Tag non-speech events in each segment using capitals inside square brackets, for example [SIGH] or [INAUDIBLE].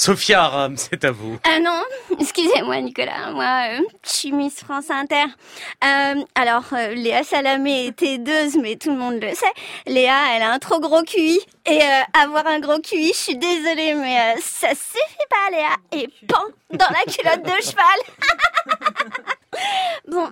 Sophia Aram, c'est à vous. Ah non, [LAUGHS] excusez-moi Nicolas, moi euh, je suis Miss France Inter. Euh, alors Léa Salamé est aideuse, mais tout le monde le sait. Léa, elle a un trop gros QI. Et avoir un gros QI, je suis désolée, mais ça suffit pas Léa. Et pan dans la culotte de cheval. [LAUGHS] Bon,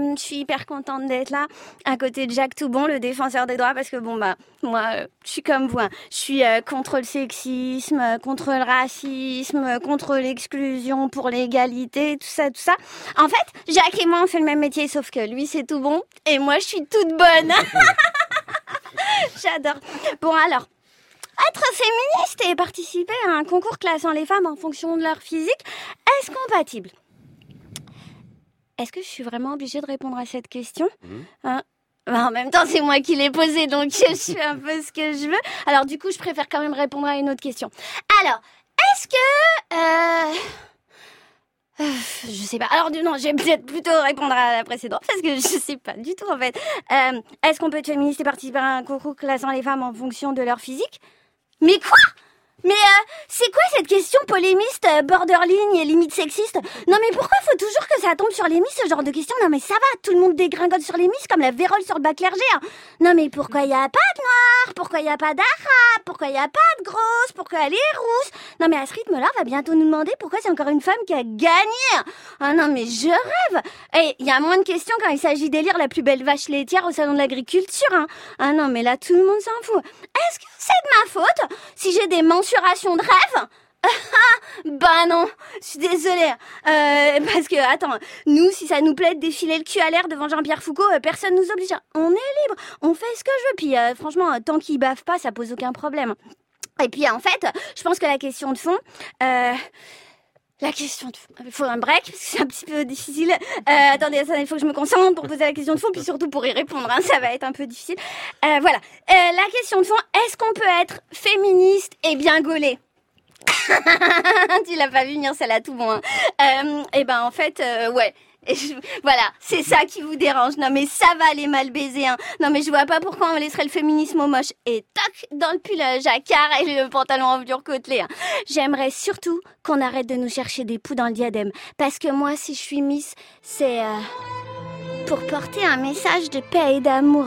euh, je suis hyper contente d'être là, à côté de Jacques Toubon, le défenseur des droits, parce que bon bah moi, euh, je suis comme vous, hein. je suis euh, contre le sexisme, contre le racisme, contre l'exclusion, pour l'égalité, tout ça, tout ça. En fait, Jacques et moi on fait le même métier, sauf que lui c'est tout bon et moi je suis toute bonne. [LAUGHS] J'adore. Bon alors. Être féministe et participer à un concours classant les femmes en fonction de leur physique, est-ce compatible? Est-ce que je suis vraiment obligée de répondre à cette question Hein? Bah, En même temps, c'est moi qui l'ai posée, donc je fais un peu ce que je veux. Alors du coup, je préfère quand même répondre à une autre question. Alors, est-ce que... Euh... euh, Je sais pas. Alors non, je vais peut-être plutôt répondre à la précédente parce que je sais pas du tout en fait. Euh, Est-ce qu'on peut être féministe et participer à un concours classant les femmes en fonction de leur physique? Mais quoi? Mais euh, c'est quoi cette question polémiste, euh, borderline et limite sexiste? Non mais pourquoi faut toujours que ça tombe sur les miss ce genre de questions Non mais ça va, tout le monde dégringole sur les miss comme la vérole sur le bac clergé. hein. Non mais pourquoi y a pas de noir Pourquoi y a pas d'arabe Pourquoi y a pas de grosse Pourquoi elle est rousse Non mais à ce rythme-là, on va bientôt nous demander pourquoi c'est encore une femme qui a gagné. Ah non mais je rêve. Et il y a moins de questions quand il s'agit d'élire la plus belle vache laitière au salon de l'agriculture. Hein. Ah non mais là tout le monde s'en fout. Est-ce que c'est de ma faute si j'ai des de rêve [LAUGHS] bah non, je suis désolée. Euh, parce que, attends, nous, si ça nous plaît de défiler le cul à l'air devant Jean-Pierre Foucault, euh, personne nous oblige. On est libre, on fait ce que je veux. Puis, euh, franchement, euh, tant qu'il bave pas, ça pose aucun problème. Et puis, en fait, je pense que la question de fond... La question de fond. Il faut un break, parce que c'est un petit peu difficile. Euh, attendez, attendez, il faut que je me concentre pour poser la question de fond, puis surtout pour y répondre. hein, ça va être un peu difficile. Euh, voilà. Euh, la question de fond, est-ce qu'on peut être féministe et bien gaulé [LAUGHS] tu l'as pas vu venir, celle-là, tout bon. Hein. Euh, et ben en fait, euh, ouais. Et voilà, c'est ça qui vous dérange. Non mais ça va les mal baiser. Hein. Non mais je vois pas pourquoi on laisserait le féminisme au moche. Et toc, dans le pull à jacquard et le pantalon en velours côtelé. Hein. J'aimerais surtout qu'on arrête de nous chercher des poux dans le diadème. Parce que moi, si je suis Miss, c'est... euh, pour porter un message de paix et d'amour,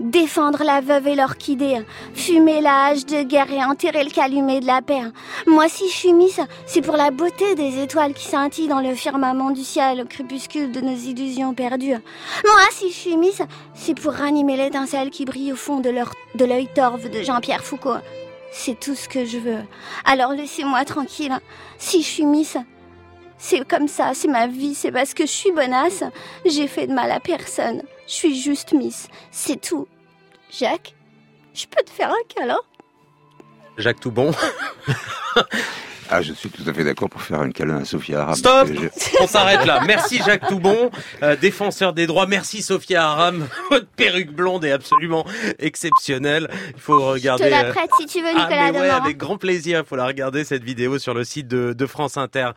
défendre la veuve et l'orchidée, fumer la hache de guerre et enterrer le calumet de la paix. Moi, si je suis Miss, c'est pour la beauté des étoiles qui scintillent dans le firmament du ciel au crépuscule de nos illusions perdues. Moi, si je suis Miss, c'est pour ranimer l'étincelle qui brille au fond de l'œil torve de Jean-Pierre Foucault. C'est tout ce que je veux. Alors laissez-moi tranquille. Si je suis Miss, c'est comme ça, c'est ma vie, c'est parce que je suis bonasse. J'ai fait de mal à personne. Je suis juste Miss. C'est tout. Jacques, je peux te faire un câlin? Jacques Toubon. [LAUGHS] Ah, je suis tout à fait d'accord pour faire un câlin à Sophia Aram. Stop je- On s'arrête là. Merci Jacques Toubon, euh, défenseur des droits. Merci Sophia Aram. [LAUGHS] Votre perruque blonde est absolument exceptionnelle. Il faut Je regarder. te la euh, prête si tu veux, Ah Nicolas mais ouais, avec grand plaisir. Il faut la regarder cette vidéo sur le site de, de France Inter.